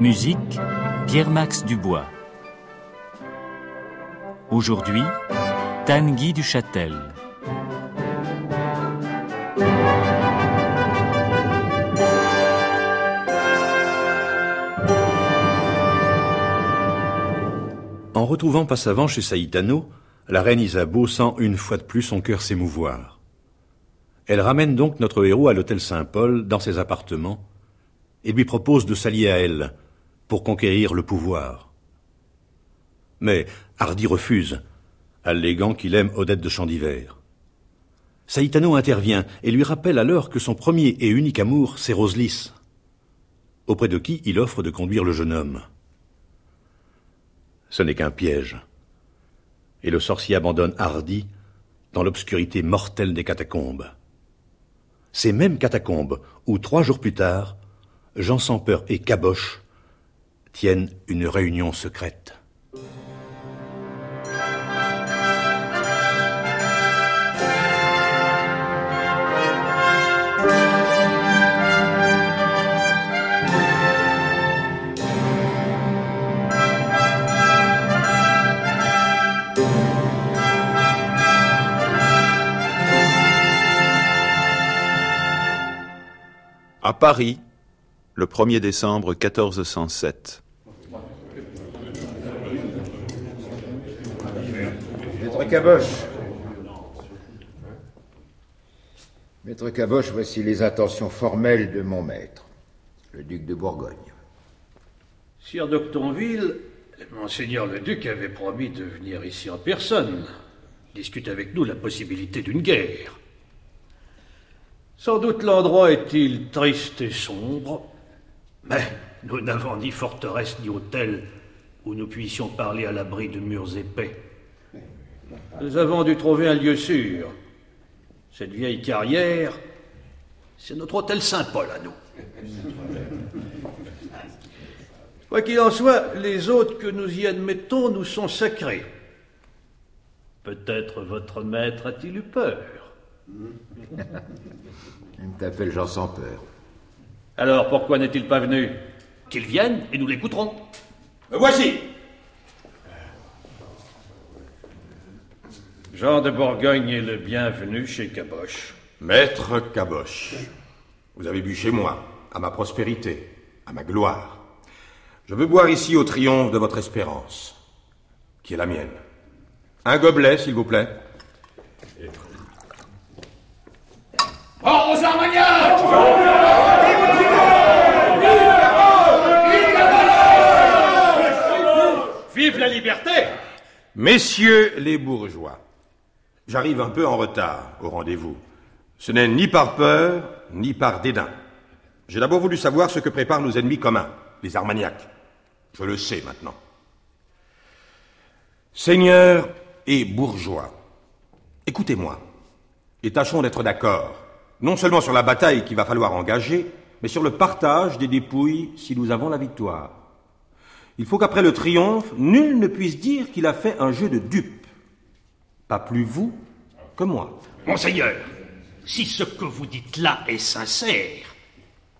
Musique Pierre-Max Dubois. Aujourd'hui, Tanguy du Châtel. En retrouvant Passavant chez Saïtano, la reine Isabeau sent une fois de plus son cœur s'émouvoir. Elle ramène donc notre héros à l'hôtel Saint-Paul, dans ses appartements, et lui propose de s'allier à elle pour conquérir le pouvoir. Mais Hardy refuse, alléguant qu'il aime Odette de Chandivert. Saïtano intervient et lui rappelle alors que son premier et unique amour, c'est Roselis, auprès de qui il offre de conduire le jeune homme. Ce n'est qu'un piège. Et le sorcier abandonne Hardy dans l'obscurité mortelle des catacombes. Ces mêmes catacombes où, trois jours plus tard, Jean sans peur et Caboche tiennent une réunion secrète. À Paris, le 1er décembre 1407. Maître Caboche. Maître Caboche, voici les intentions formelles de mon maître, le duc de Bourgogne. Sire d'Octonville, Monseigneur le duc avait promis de venir ici en personne, discuter avec nous la possibilité d'une guerre. Sans doute l'endroit est-il triste et sombre, mais nous n'avons ni forteresse ni hôtel où nous puissions parler à l'abri de murs épais. Nous avons dû trouver un lieu sûr. Cette vieille carrière, c'est notre hôtel Saint-Paul à nous. Quoi qu'il en soit, les hôtes que nous y admettons nous sont sacrés. Peut-être votre maître a-t-il eu peur Il t'appelle Jean sans peur. Alors pourquoi n'est-il pas venu? Qu'il vienne et nous l'écouterons. Me voici Jean de Bourgogne est le bienvenu chez Caboche. Maître Caboche, vous avez bu chez moi, à ma prospérité, à ma gloire. Je veux boire ici au triomphe de votre espérance, qui est la mienne. Un gobelet, s'il vous plaît. Mort aux Armagnacs Vive la liberté Messieurs les bourgeois, j'arrive un peu en retard au rendez-vous. Ce n'est ni par peur, ni par dédain. J'ai d'abord voulu savoir ce que préparent nos ennemis communs, les Armagnacs. Je le sais maintenant. Seigneurs et bourgeois, écoutez-moi et tâchons d'être d'accord, non seulement sur la bataille qu'il va falloir engager, mais sur le partage des dépouilles si nous avons la victoire. Il faut qu'après le triomphe, nul ne puisse dire qu'il a fait un jeu de dupe. Pas plus vous que moi. Monseigneur, si ce que vous dites là est sincère,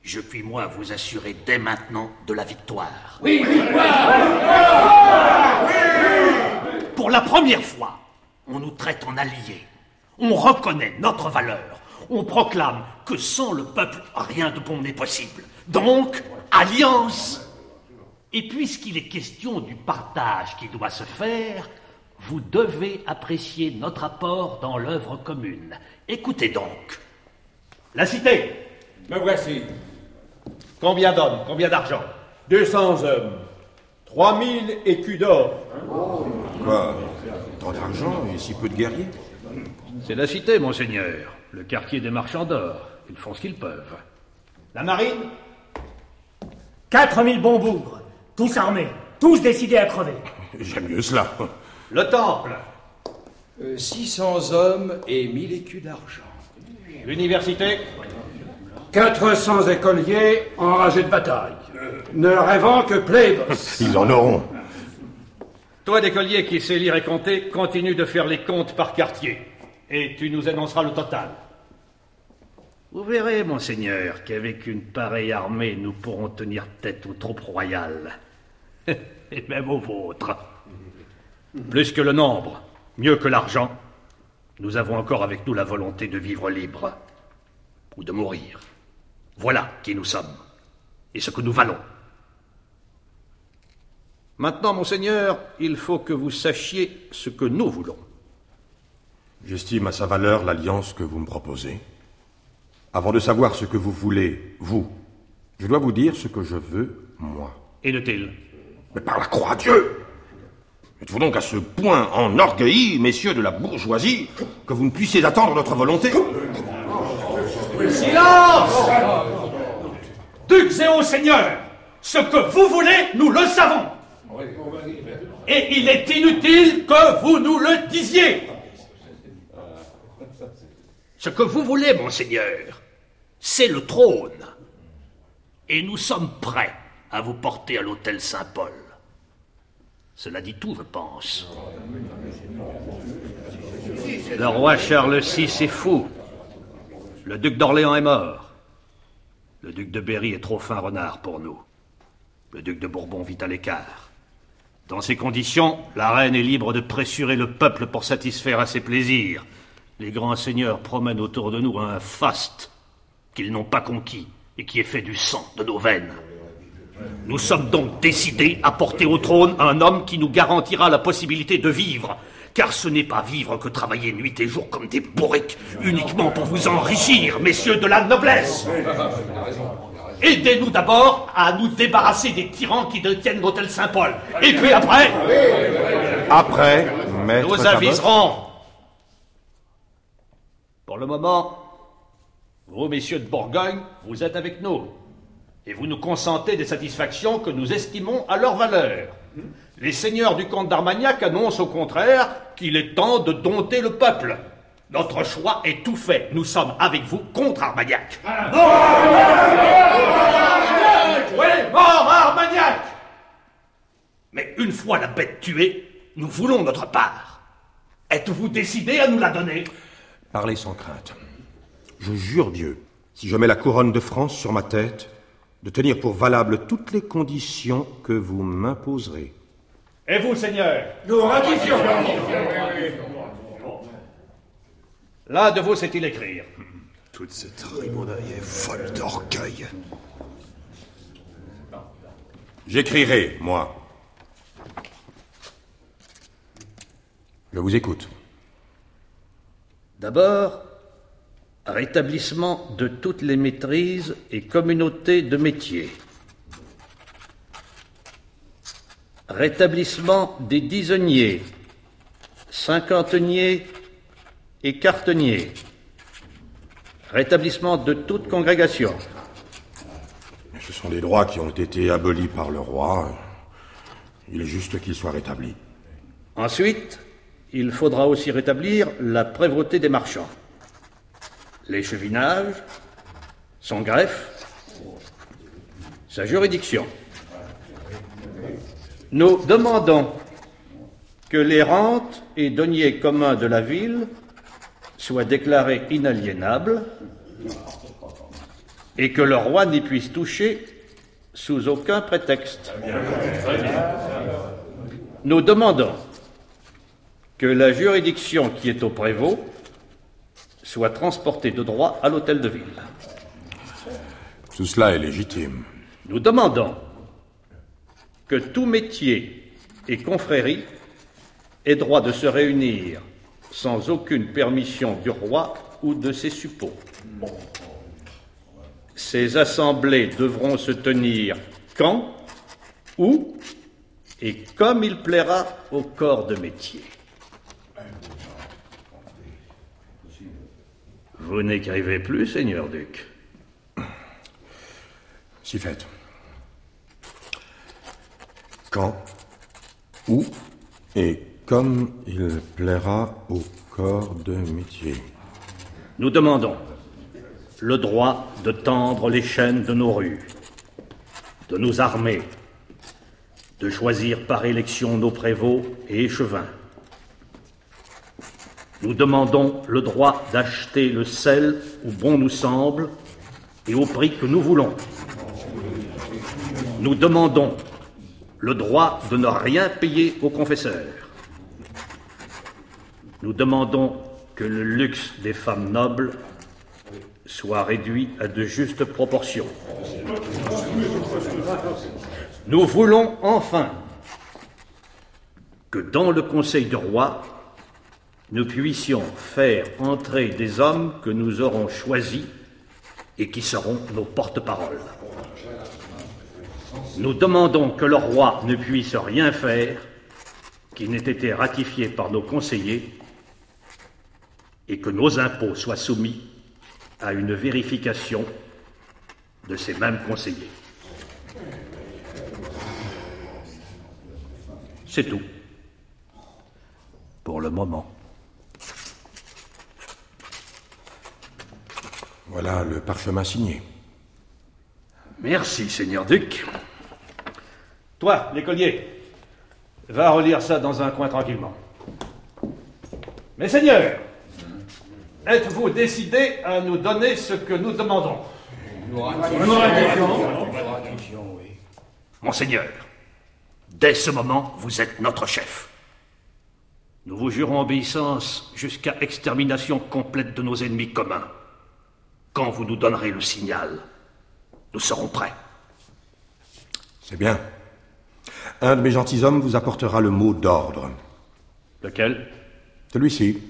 je puis moi vous assurer dès maintenant de la victoire. Oui, victoire Pour la première fois, on nous traite en alliés. On reconnaît notre valeur. On proclame que sans le peuple, rien de bon n'est possible. Donc, alliance Et puisqu'il est question du partage qui doit se faire, vous devez apprécier notre apport dans l'œuvre commune. Écoutez donc. La cité Me voici. Combien d'hommes Combien d'argent? 200 hommes. 3000 écus d'or. Quoi? Tant d'argent et si peu de guerriers? C'est la cité, monseigneur. Le quartier des marchands d'or. Ils font ce qu'ils peuvent. La marine? 4000 bons bougres, Tous armés, tous décidés à crever. J'aime mieux cela. Le temple. 600 Euh, hommes et 1000 écus d'argent. L'université. 400 écoliers enragés de bataille, ne rêvant que plébos. Ils en auront. Toi, d'écolier qui sais lire et compter, continue de faire les comptes par quartier. Et tu nous annonceras le total. Vous verrez, monseigneur, qu'avec une pareille armée, nous pourrons tenir tête aux troupes royales. et même aux vôtres. Plus que le nombre, mieux que l'argent, nous avons encore avec nous la volonté de vivre libre. Ou de mourir. Voilà qui nous sommes. Et ce que nous valons. Maintenant, monseigneur, il faut que vous sachiez ce que nous voulons. J'estime à sa valeur l'alliance que vous me proposez. Avant de savoir ce que vous voulez, vous, je dois vous dire ce que je veux, moi. Et de-t-il? Mais par la croix à Dieu Êtes-vous donc à ce point enorgueillis, messieurs de la bourgeoisie, que vous ne puissiez attendre notre volonté? Silence Ducs et hauts seigneurs, ce que vous voulez, nous le savons. Et il est inutile que vous nous le disiez. Ce que vous voulez, monseigneur, c'est le trône. Et nous sommes prêts à vous porter à l'hôtel Saint-Paul. Cela dit tout, je pense. Le roi Charles VI est fou. Le duc d'Orléans est mort. Le duc de Berry est trop fin renard pour nous. Le duc de Bourbon vit à l'écart. Dans ces conditions, la reine est libre de pressurer le peuple pour satisfaire à ses plaisirs. Les grands seigneurs promènent autour de nous un faste qu'ils n'ont pas conquis et qui est fait du sang de nos veines. Nous sommes donc décidés à porter au trône un homme qui nous garantira la possibilité de vivre. Car ce n'est pas vivre que travailler nuit et jour comme des bourriques, uniquement pour vous enrichir, messieurs de la noblesse. Aidez-nous d'abord à nous débarrasser des tyrans qui détiennent l'hôtel Saint-Paul. Et puis après, Après, maître nous aviserons. Pour le moment, vous, messieurs de Bourgogne, vous êtes avec nous. Et vous nous consentez des satisfactions que nous estimons à leur valeur. Les seigneurs du comte d'Armagnac annoncent au contraire qu'il est temps de dompter le peuple. Notre choix est tout fait. Nous sommes avec vous contre Armagnac. Oui, mort Armagnac Mais une fois la bête tuée, nous voulons notre part. Êtes-vous décidé à nous la donner? Parlez sans crainte. Je jure Dieu, si je mets la couronne de France sur ma tête, de tenir pour valables toutes les conditions que vous m'imposerez. Et vous, seigneur? Nous ratifions. L'un de vous sait-il écrire? Toute cette rimonnaille est folle d'orgueil. J'écrirai, moi. Je vous écoute. D'abord, rétablissement de toutes les maîtrises et communautés de métiers. Rétablissement des disonniers, cinquanteniers et quarteniers. Rétablissement de toute congrégation. Ce sont des droits qui ont été abolis par le roi. Il est juste qu'ils soient rétablis. Ensuite, il faudra aussi rétablir la prévôté des marchands. L'échevinage, son greffe, sa juridiction. Nous demandons que les rentes et deniers communs de la ville soient déclarés inaliénables et que le roi n'y puisse toucher sous aucun prétexte. Nous demandons que la juridiction qui est au prévôt soit transportée de droit à l'hôtel de ville. Tout cela est légitime. Nous demandons que tout métier et confrérie ait droit de se réunir sans aucune permission du roi ou de ses suppôts. Ces assemblées devront se tenir quand, où et comme il plaira au corps de métier. Vous n'écrivez plus, Seigneur Duc. Si fait. Quand Où Et comme il plaira au corps de métier. Nous demandons le droit de tendre les chaînes de nos rues, de nos armées, de choisir par élection nos prévôts et échevins. Nous demandons le droit d'acheter le sel où bon nous semble et au prix que nous voulons. Nous demandons le droit de ne rien payer aux confesseurs. Nous demandons que le luxe des femmes nobles soit réduit à de justes proportions. Nous voulons enfin que dans le Conseil du roi, nous puissions faire entrer des hommes que nous aurons choisis et qui seront nos porte-paroles. Nous demandons que le roi ne puisse rien faire qui n'ait été ratifié par nos conseillers et que nos impôts soient soumis à une vérification de ces mêmes conseillers. C'est tout. Pour le moment. Voilà le parchemin signé. Merci, Seigneur Duc. Toi, l'écolier, va relire ça dans un coin tranquillement. Mais Seigneur, êtes-vous décidé à nous donner ce que nous demandons? Monseigneur, dès ce moment, vous êtes notre chef. Nous vous jurons obéissance jusqu'à extermination complète de nos ennemis communs. Quand vous nous donnerez le signal, nous serons prêts. C'est bien. Un de mes gentilshommes vous apportera le mot d'ordre. Lequel? Celui-ci.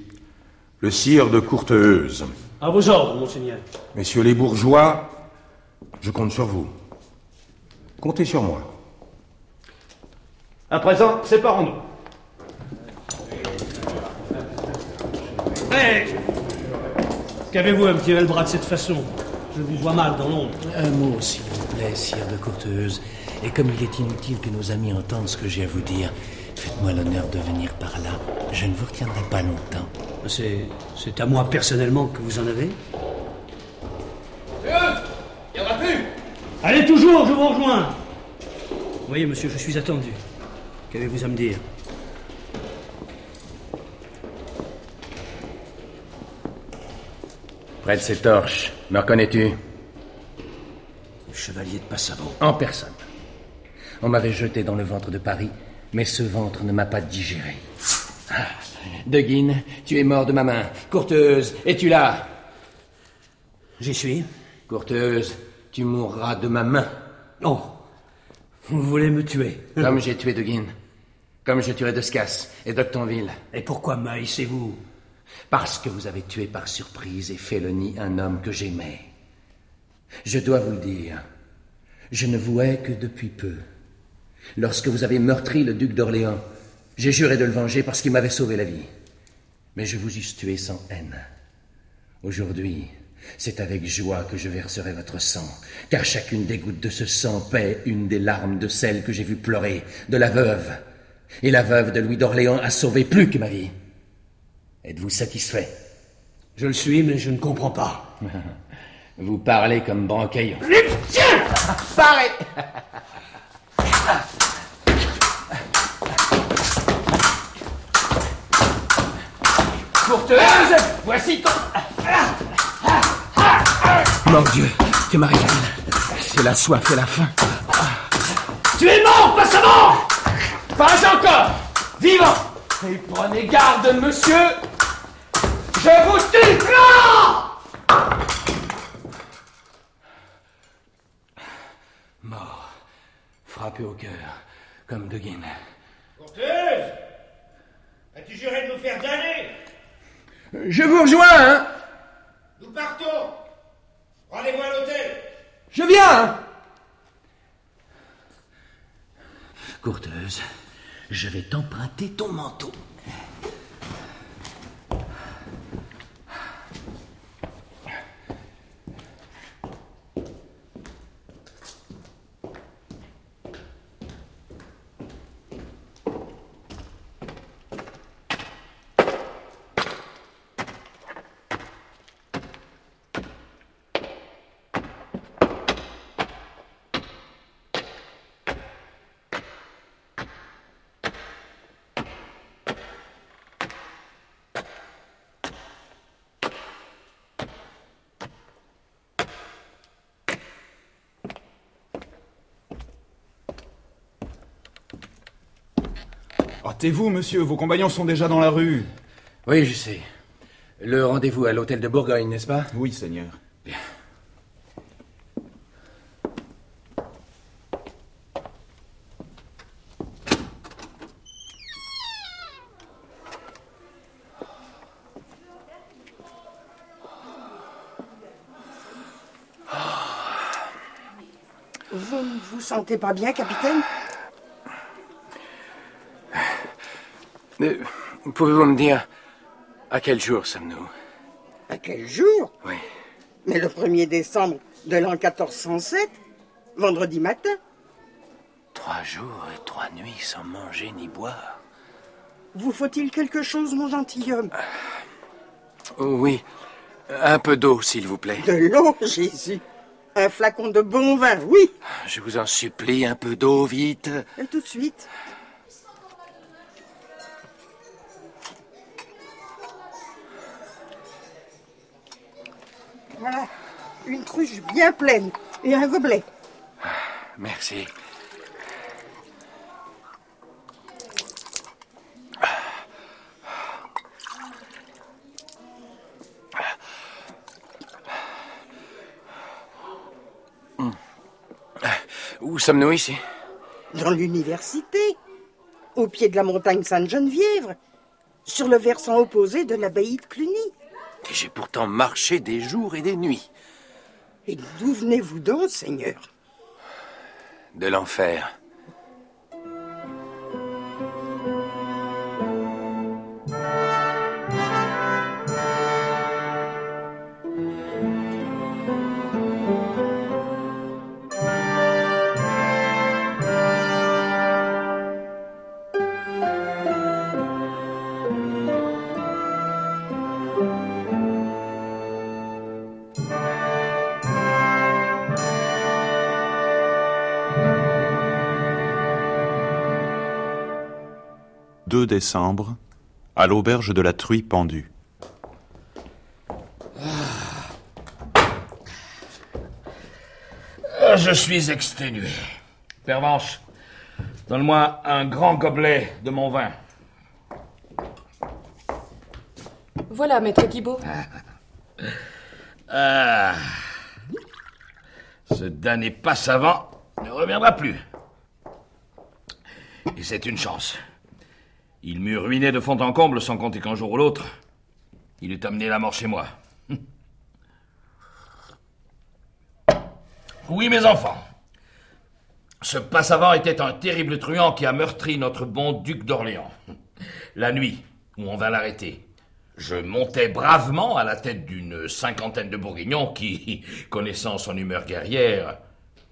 Le sire de Courteheuse. À vos ordres, monseigneur. Messieurs les bourgeois, je compte sur vous. Comptez sur moi. À présent, séparons-nous. Hé Qu'avez-vous à me tirer le bras de cette façon? Je vous vois mal dans l'ombre. Un mot, s'il vous plaît, sire de Courteuse. Et comme il est inutile que nos amis entendent ce que j'ai à vous dire, faites-moi l'honneur de venir par là. Je ne vous retiendrai pas longtemps. C'est, c'est à moi personnellement que vous en avez? Y en a plus Allez toujours, je vous rejoins. Voyez, monsieur, je suis attendu. Qu'avez-vous à me dire? Près de ces torches, me reconnais-tu? Chevalier de Passavant. En personne. On m'avait jeté dans le ventre de Paris, mais ce ventre ne m'a pas digéré. Ah, De Guine, tu es mort de ma main. Courteuse, es-tu là? J'y suis. Courteuse, tu mourras de ma main. Oh, vous voulez me tuer Comme j'ai tué De Guine. Comme je tuerai Descas et d'Octonville. Et pourquoi m'haïssez-vous Parce que vous avez tué par surprise et nid un homme que j'aimais. Je dois vous le dire, je ne vous hais que depuis peu. Lorsque vous avez meurtri le duc d'Orléans, j'ai juré de le venger parce qu'il m'avait sauvé la vie. Mais je vous eusse tué sans haine. Aujourd'hui, c'est avec joie que je verserai votre sang, car chacune des gouttes de ce sang paie une des larmes de celle que j'ai vue pleurer, de la veuve. Et la veuve de Louis d'Orléans a sauvé plus que ma vie. Êtes-vous satisfait Je le suis, mais je ne comprends pas. Vous parlez comme Brancaillon. Tiens Parez Courteuse Voici ton... Mon Dieu, que m'arrive-t-il C'est la soif et la faim. Tu es mort, Passavant Pas encore Vivant Et prenez garde, monsieur Je vous tue Non Mort, frappé au cœur, comme De Guine. Courteuse As-tu juré de nous faire d'aller Je vous rejoins, hein. Nous partons. Rendez-vous à l'hôtel. Je viens hein. Courteuse, je vais t'emprunter ton manteau. Hâtez-vous, monsieur, vos compagnons sont déjà dans la rue. Oui, je sais. Le rendez-vous à l'hôtel de Bourgogne, n'est-ce pas? Oui, Seigneur. Bien. Vous ne vous sentez pas bien, capitaine? Euh, Pouvez-vous me dire à quel jour sommes-nous À quel jour Oui. Mais le 1er décembre de l'an 1407, vendredi matin. Trois jours et trois nuits sans manger ni boire. Vous faut-il quelque chose, mon gentilhomme? Oh, Oui. Un peu d'eau, s'il vous plaît. De l'eau, Jésus Un flacon de bon vin, oui Je vous en supplie, un peu d'eau, vite. Et tout de suite. Voilà, une cruche bien pleine et un gobelet. Merci. Hmm. Où sommes-nous ici? Dans l'université, au pied de la montagne Sainte-Geneviève, sur le versant opposé de l'abbaye de Cluny. Et J'ai pourtant marché des jours et des nuits. Et d'où venez-vous donc, Seigneur? De l'enfer. « 2 décembre, à l'auberge de la Truie pendue. Ah, Je suis exténué. Pervenche, donne-moi un grand gobelet de mon vin. Voilà, maître Guibaud. Ah. Ce damné passe-avant ne reviendra plus. Et c'est une chance. Il m'eût ruiné de fond en comble sans compter qu'un jour ou l'autre, il eût amené la mort chez moi. Oui, mes enfants. Ce passe-avant était un terrible truand qui a meurtri notre bon duc d'Orléans. La nuit où on vint l'arrêter, je montais bravement à la tête d'une cinquantaine de bourguignons qui, connaissant son humeur guerrière,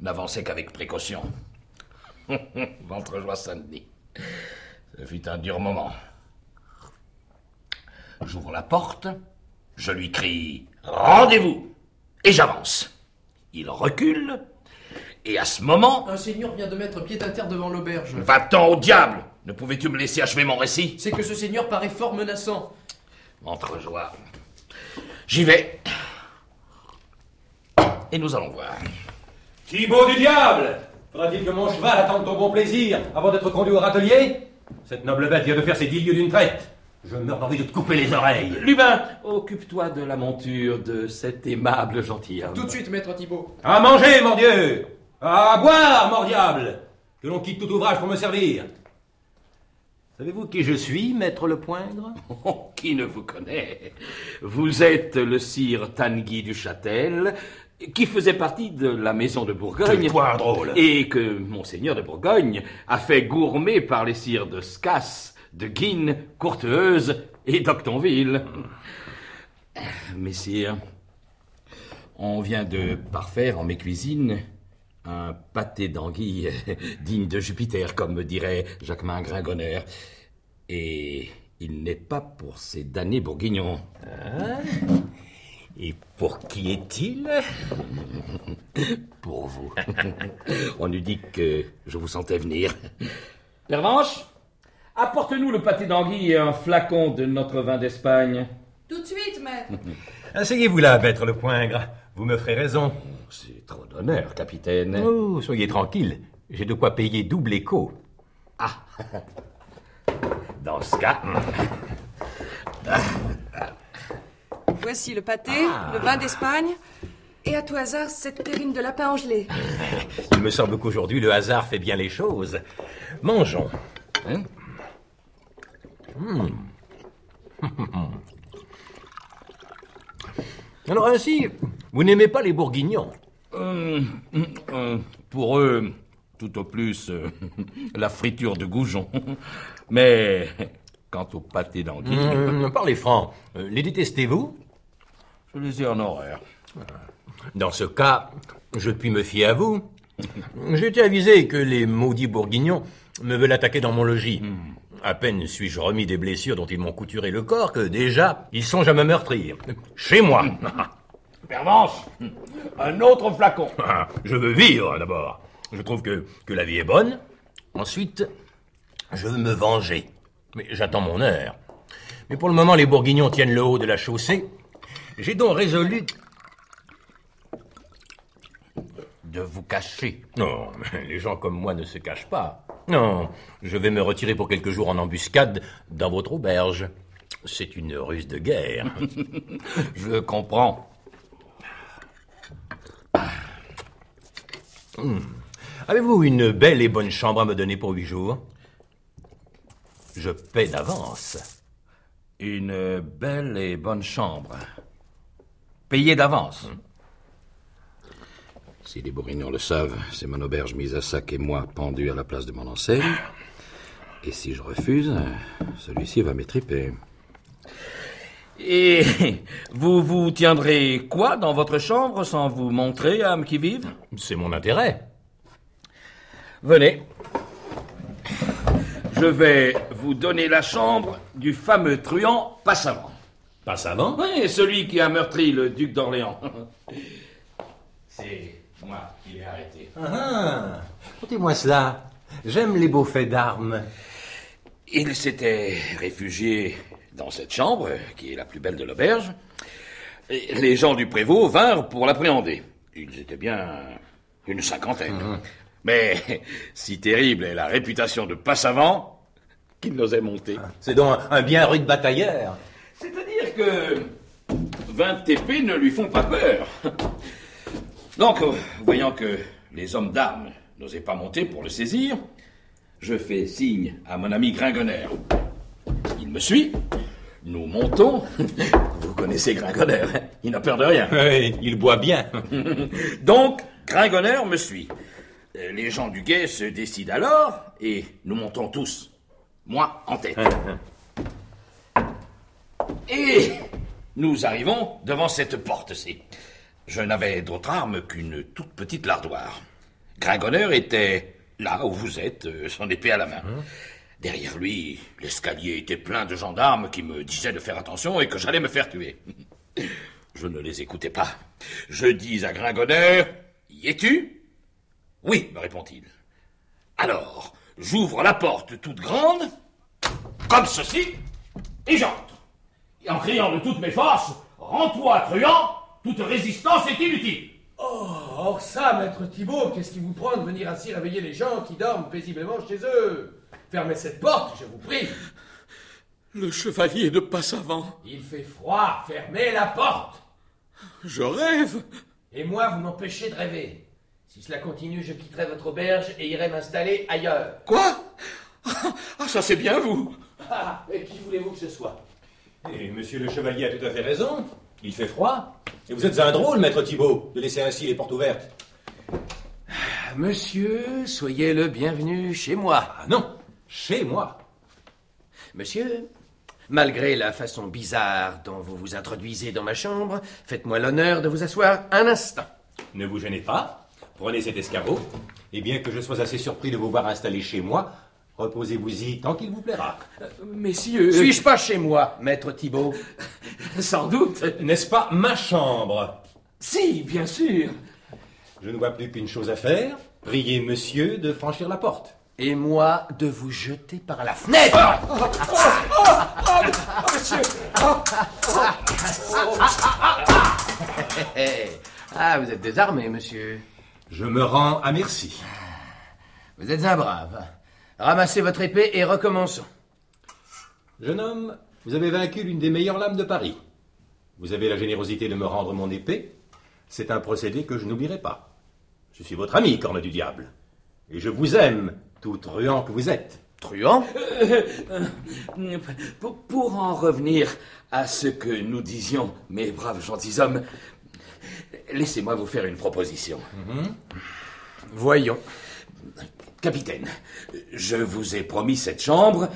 n'avançaient qu'avec précaution. Ventre-joie Saint-Denis. Ce fut un dur moment. J'ouvre la porte, je lui crie Rendez-vous Et j'avance. Il recule, et à ce moment. Un seigneur vient de mettre pied à terre devant l'auberge. Va-t'en au diable Ne pouvais-tu me laisser achever mon récit? C'est que ce seigneur paraît fort menaçant. Ventre-joie. J'y vais. Et nous allons voir. Thibaut du diable Faudra-t-il que mon cheval attende ton bon plaisir avant d'être conduit au râtelier? Cette noble bête vient de faire ses dix lieues d'une traite. Je meurs d'envie de te couper les oreilles. Lubin, occupe-toi de la monture de cet aimable gentilhomme. Tout de suite, maître Thibaut. À manger, mon Dieu À boire, mon diable Que l'on quitte tout ouvrage pour me servir. Savez-vous qui je suis, maître le poindre? Oh, qui ne vous connaît? Vous êtes le sire Tanguy du Châtel, qui faisait partie de la maison de Bourgogne. Drôle. Et que monseigneur de Bourgogne a fait gourmer par les sires de Scas, de Guine, Courteuse et d'Octonville. Messire, on vient de parfaire en mes cuisines un pâté d'anguille digne de Jupiter, comme me dirait Jacquemin Gringonner. Et il n'est pas pour ces damnés bourguignons. Hein Et pour qui est-il Pour vous. On eût dit que je vous sentais venir. Pervenche, apporte-nous le pâté d'anguille et un flacon de notre vin d'Espagne. Tout de suite, maître. Asseyez-vous là, maître le poingre. Vous me ferez raison. C'est trop d'honneur, capitaine. Oh, soyez tranquille. J'ai de quoi payer double écho. Ah Dans ce cas. Voici le pâté, le vin d'Espagne, et à tout hasard, cette terrine de lapin en gelée. Il me semble qu'aujourd'hui, le hasard fait bien les choses. Mangeons. Hein Hmm. Alors ainsi, vous n'aimez pas les bourguignons Euh, euh, pour eux, tout au plus, euh, la friture de goujon. Mais quant au pâté d'anguille... Hmm, Parlez franc, euh, les détestez-vous? Je les ai en horreur. Dans ce cas, je puis me fier à vous. J'ai été avisé que les maudits bourguignons me veulent attaquer dans mon logis. À peine suis-je remis des blessures dont ils m'ont couturé le corps que déjà, ils songent à me meurtrir. Chez moi. Pervenche Un autre flacon Je veux vivre d'abord. Je trouve que, que la vie est bonne. Ensuite, je veux me venger. Mais j'attends mon heure. Mais pour le moment, les bourguignons tiennent le haut de la chaussée. J'ai donc résolu de vous cacher. Non, les gens comme moi ne se cachent pas. Non, je vais me retirer pour quelques jours en embuscade dans votre auberge. C'est une ruse de guerre. Je comprends. Hmm. Avez-vous une belle et bonne chambre à me donner pour huit jours? Je paie d'avance. Une belle et bonne chambre. Payée d'avance. Si les bourguignons le savent, c'est mon auberge mise à sac et moi pendu à la place de mon enseigne. Et si je refuse, celui-ci va m'étriper. Et vous vous tiendrez quoi dans votre chambre sans vous montrer, âme qui vive? C'est mon intérêt. Venez. Je vais vous donner la chambre du fameux truand Passavant. Passavant Oui, celui qui a meurtri le duc d'Orléans. C'est moi qui l'ai arrêté. Ah, Contez-moi cela. J'aime les beaux faits d'armes. Il s'était réfugié dans cette chambre, qui est la plus belle de l'auberge. Les gens du prévôt vinrent pour l'appréhender. Ils étaient bien une cinquantaine. Mais si terrible est la réputation de Passavant qu'il n'osait monter. C'est donc un, un bien rude batailleur. C'est-à-dire que 20 épées ne lui font pas peur. Donc, voyant que les hommes d'armes n'osaient pas monter pour le saisir, je fais signe à mon ami Gringoner. Il me suit, nous montons. Vous connaissez Gringoner, hein? Il n'a peur de rien. Oui, il boit bien. Donc, Gringoner me suit. Les gens du guet se décident alors, et nous montons tous. Moi en tête. Et nous arrivons devant cette porte-ci. Je n'avais d'autre arme qu'une toute petite lardoire. Gringoner était là où vous êtes, euh, son épée à la main. Derrière lui, l'escalier était plein de gendarmes qui me disaient de faire attention et que j'allais me faire tuer. Je ne les écoutais pas. Je dis à Gringoner, Y es-tu? Oui, me répond-il. Alors, j'ouvre la porte toute grande, comme ceci, et j'entre. Et en criant de toutes mes forces, Rends-toi, truand, toute résistance est inutile. Oh, or ça, maître Thibault, qu'est-ce qui vous prend de venir ainsi réveiller les gens qui dorment paisiblement chez eux? Fermez cette porte, je vous prie. Le chevalier de Passavant. Il fait froid, fermez la porte. Je rêve. Et moi, vous m'empêchez de rêver. Si cela continue, je quitterai votre auberge et irai m'installer ailleurs. Quoi? Ah, ça c'est bien vous. Ah, et qui voulez-vous que ce soit? Et monsieur le chevalier a tout à fait raison. Il fait froid. Et vous êtes un drôle, maître Thibault, de laisser ainsi les portes ouvertes. Monsieur, soyez le bienvenu chez moi. Ah non, chez moi. Monsieur, malgré la façon bizarre dont vous vous introduisez dans ma chambre, faites-moi l'honneur de vous asseoir un instant. Ne vous gênez pas. Prenez cet escabeau. Et bien que je sois assez surpris de vous voir installé chez moi, reposez-vous-y tant qu'il vous plaira. Messieurs. Suis-je pas chez moi, maître Thibault Sans doute. N'est-ce pas ma chambre Si, bien sûr. Je ne vois plus qu'une chose à faire. Priez monsieur de franchir la porte. Et moi de vous jeter par la fenêtre. monsieur Ah, vous êtes désarmé, monsieur. Je me rends à merci. Vous êtes un brave. Ramassez votre épée et recommençons. Jeune homme, vous avez vaincu l'une des meilleures lames de Paris. Vous avez la générosité de me rendre mon épée. C'est un procédé que je n'oublierai pas. Je suis votre ami, corne du diable. Et je vous aime, tout truand que vous êtes. Truand? Pour, pour en revenir à ce que nous disions, mes braves gentilshommes, laissez-moi vous faire une proposition. Voyons. Capitaine, je vous ai promis cette chambre,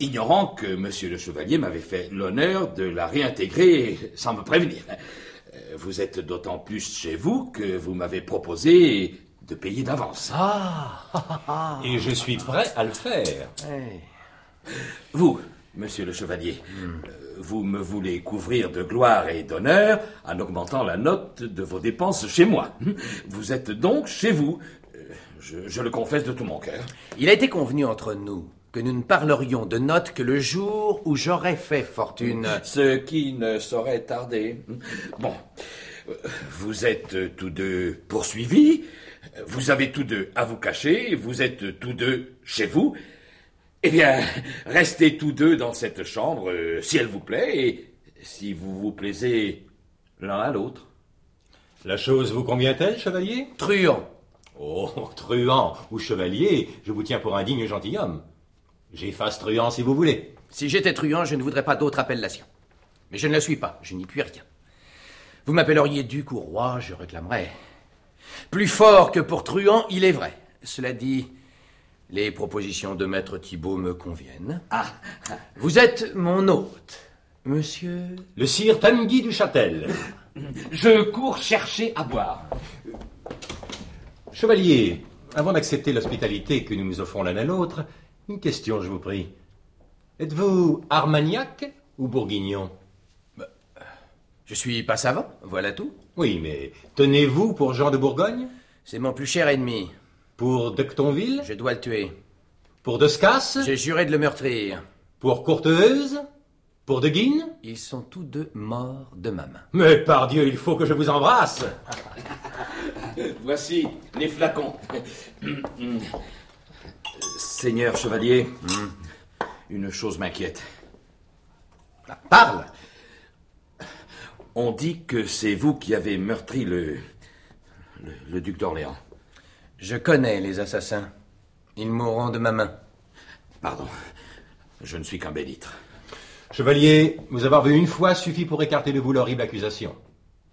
ignorant que monsieur le chevalier m'avait fait l'honneur de la réintégrer sans me prévenir. Vous êtes d'autant plus chez vous que vous m'avez proposé de payer d'avance. Ah Et je suis prêt à le faire. Vous, monsieur le chevalier, euh, vous me voulez couvrir de gloire et d'honneur en augmentant la note de vos dépenses chez moi. Vous êtes donc chez vous. Je, je le confesse de tout mon cœur. Il a été convenu entre nous que nous ne parlerions de notes que le jour où j'aurais fait fortune. Ce qui ne saurait tarder. Bon, vous êtes tous deux poursuivis, vous avez tous deux à vous cacher, vous êtes tous deux chez vous. Eh bien, restez tous deux dans cette chambre, euh, si elle vous plaît, et si vous vous plaisez l'un à l'autre. La chose vous convient-elle, chevalier? Truand. Oh, truand ou chevalier, je vous tiens pour un digne gentilhomme. J'efface truand si vous voulez. Si j'étais truand, je ne voudrais pas d'autre appellation. Mais je ne le suis pas, je n'y puis rien. Vous m'appelleriez duc ou roi, je réclamerais. Plus fort que pour truand, il est vrai. Cela dit, les propositions de maître Thibault me conviennent. Ah Vous êtes mon hôte, monsieur. Le sire Tanguy du Châtel. Je cours chercher à boire. Chevalier, avant d'accepter l'hospitalité que nous nous offrons l'un à l'autre, une question, je vous prie. Êtes-vous Armagnac ou Bourguignon? Je suis pas savant, voilà tout. Oui, mais tenez-vous pour Jean de Bourgogne? C'est mon plus cher ennemi. Pour Dectonville? Je dois le tuer. Pour Descas J'ai juré de le meurtrir. Pour Courteheuse? Pour De Guine Ils sont tous deux morts de ma main. Mais par Dieu, il faut que je vous embrasse Voici les flacons. Seigneur chevalier, une chose m'inquiète. Parle On dit que c'est vous qui avez meurtri le, le, le duc d'Orléans. Je connais les assassins. Ils mourront de ma main. Pardon, je ne suis qu'un bélitre. Chevalier, vous avoir vu une fois suffit pour écarter de vous l'horrible accusation.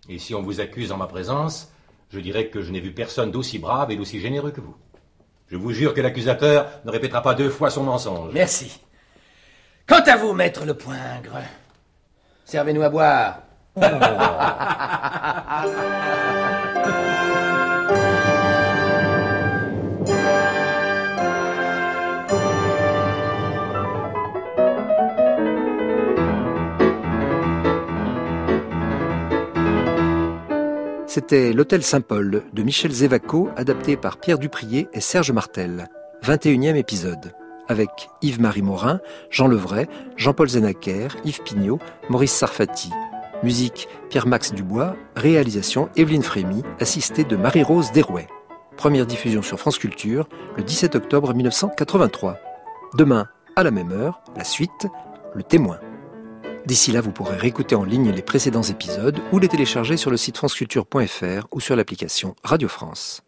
Et si on vous accuse en ma présence, je dirais que je n'ai vu personne d'aussi brave et d'aussi généreux que vous. Je vous jure que l'accusateur ne répétera pas deux fois son mensonge. Merci. Quant à vous, maître le poingre, servez-nous à boire. C'était L'Hôtel Saint-Paul de Michel Zévaco, adapté par Pierre Duprier et Serge Martel. 21e épisode. Avec Yves-Marie Morin, Jean Levray, Jean-Paul Zenaker, Yves Pignot, Maurice Sarfati. Musique Pierre-Max Dubois, réalisation Evelyne Frémy, assistée de Marie-Rose Derouet. Première diffusion sur France Culture le 17 octobre 1983. Demain, à la même heure, la suite, le témoin. D'ici là, vous pourrez réécouter en ligne les précédents épisodes ou les télécharger sur le site franceculture.fr ou sur l'application Radio France.